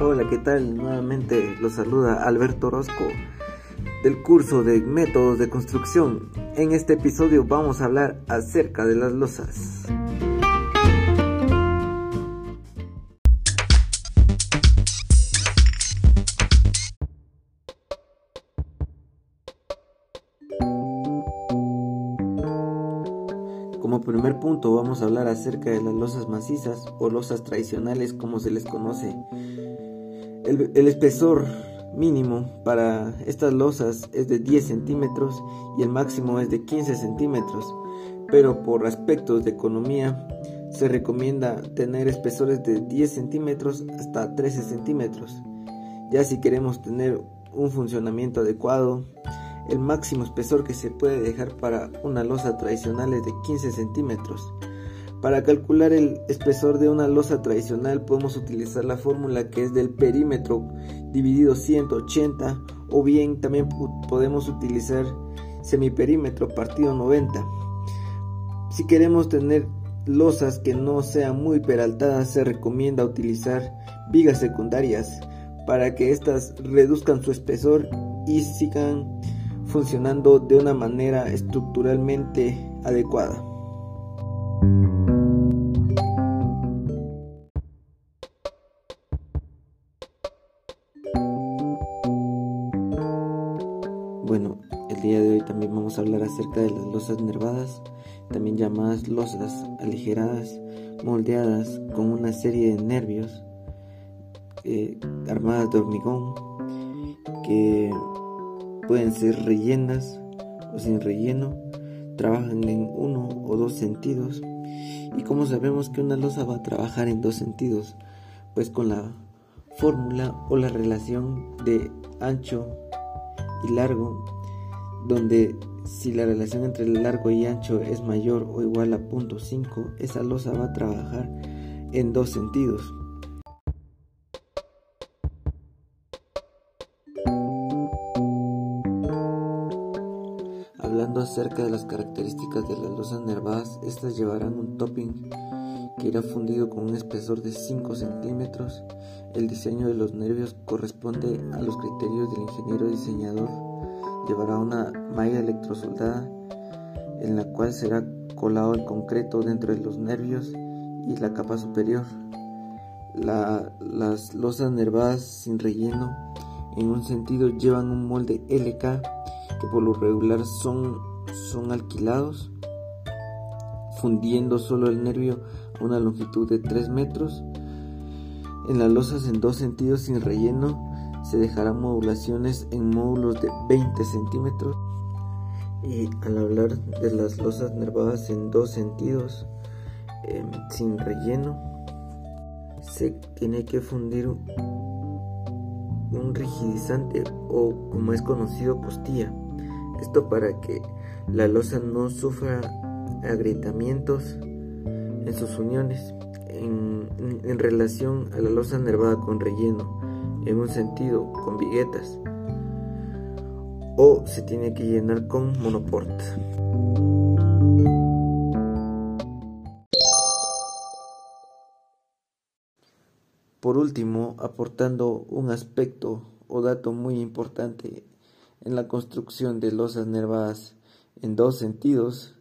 Hola, ¿qué tal? Nuevamente los saluda Alberto Orozco del curso de métodos de construcción. En este episodio vamos a hablar acerca de las losas. Como primer punto vamos a hablar acerca de las losas macizas o losas tradicionales como se les conoce. El, espesor mínimo para estas losas es de 10 centímetros y el máximo es de 15 centímetros, pero por aspectos de economía se recomienda tener espesores de 10 centímetros hasta 13 centímetros. Ya si queremos tener un funcionamiento adecuado, el máximo espesor que se puede dejar para una losa tradicional es de 15 centímetros. Para calcular el espesor de una losa tradicional podemos utilizar la fórmula que es del perímetro dividido 180 o bien también podemos utilizar semiperímetro partido 90. Si queremos tener losas que no sean muy peraltadas se recomienda utilizar vigas secundarias para que éstas reduzcan su espesor y sigan funcionando de una manera estructuralmente adecuada. Bueno, el día de hoy también vamos a hablar acerca de las losas nervadas, también llamadas losas aligeradas, moldeadas con una serie de nervios eh, armadas de hormigón que Pueden ser rellenas o sin relleno, trabajan en uno o dos sentidos. ¿Y cómo sabemos que una losa va a trabajar en dos sentidos? Pues con la fórmula o la relación de ancho y largo, donde si la relación entre el largo y ancho es mayor o igual a 0.5, esa losa va a trabajar en dos sentidos. Hablando acerca de las características de las losas nervadas, estas llevarán un topping que irá fundido con un espesor de 5 centímetros. El diseño de los nervios corresponde a los criterios del ingeniero diseñador. Llevará una malla electrosoldada en la cual será colado el concreto dentro de los nervios y la capa superior. las losas nervadas sin relleno en un sentido llevan un molde LK que por lo regular son, son alquilados, fundiendo solo el nervio una longitud de 3 metros. En las losas en dos sentidos sin relleno se dejarán modulaciones en módulos de 20 centímetros. Y al hablar de las losas nervadas en dos sentidos em, sin relleno, se tiene que fundir un rigidizante o como es conocido costilla. Esto para que la losa no sufra agrietamientos en sus uniones en, relación a la losa nervada con relleno, en un sentido con viguetas, o se tiene que llenar con monoport. Por último, aportando un aspecto o dato muy importante en la construcción de losas nervadas en dos sentidos,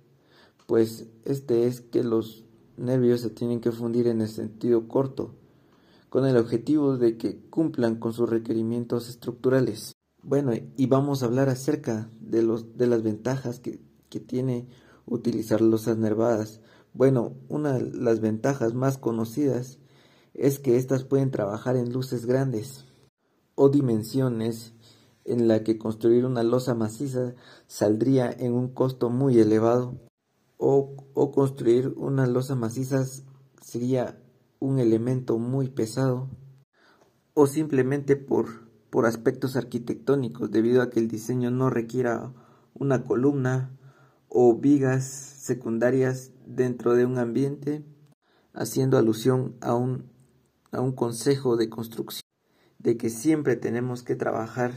pues este es que los nervios se tienen que fundir en el sentido corto, con el objetivo de que cumplan con sus requerimientos estructurales. Bueno, y vamos a hablar acerca de, los, de las ventajas que, que tiene utilizar losas nervadas. Bueno, una de las ventajas más conocidas es que éstas pueden trabajar en luces grandes o dimensiones en la que construir una losa maciza saldría en un costo muy elevado o, construir una losa maciza sería un elemento muy pesado o simplemente por, por aspectos arquitectónicos debido a que el diseño no requiera una columna o vigas secundarias dentro de un ambiente haciendo alusión a un, a un consejo de construcción de que siempre tenemos que trabajar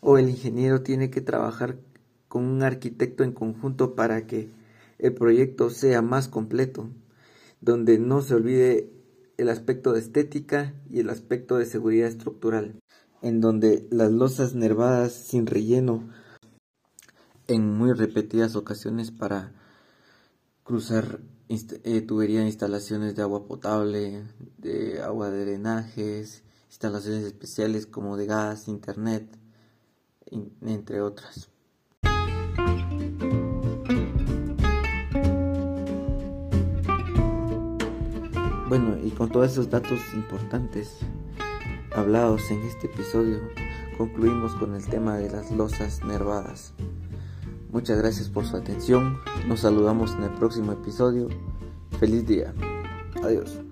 o el ingeniero tiene que trabajar con un arquitecto en conjunto para que el proyecto sea más completo, donde no se olvide el aspecto de estética y el aspecto de seguridad estructural, en donde las losas nervadas sin relleno en muy repetidas ocasiones para cruzar eh, tubería de instalaciones de agua potable, de agua de drenajes, instalaciones especiales como de gas, internet, entre otras. Bueno, y con todos esos datos importantes hablados en este episodio, concluimos con el tema de las losas nervadas. Muchas gracias por su atención. Nos saludamos en el próximo episodio. Feliz día. Adiós.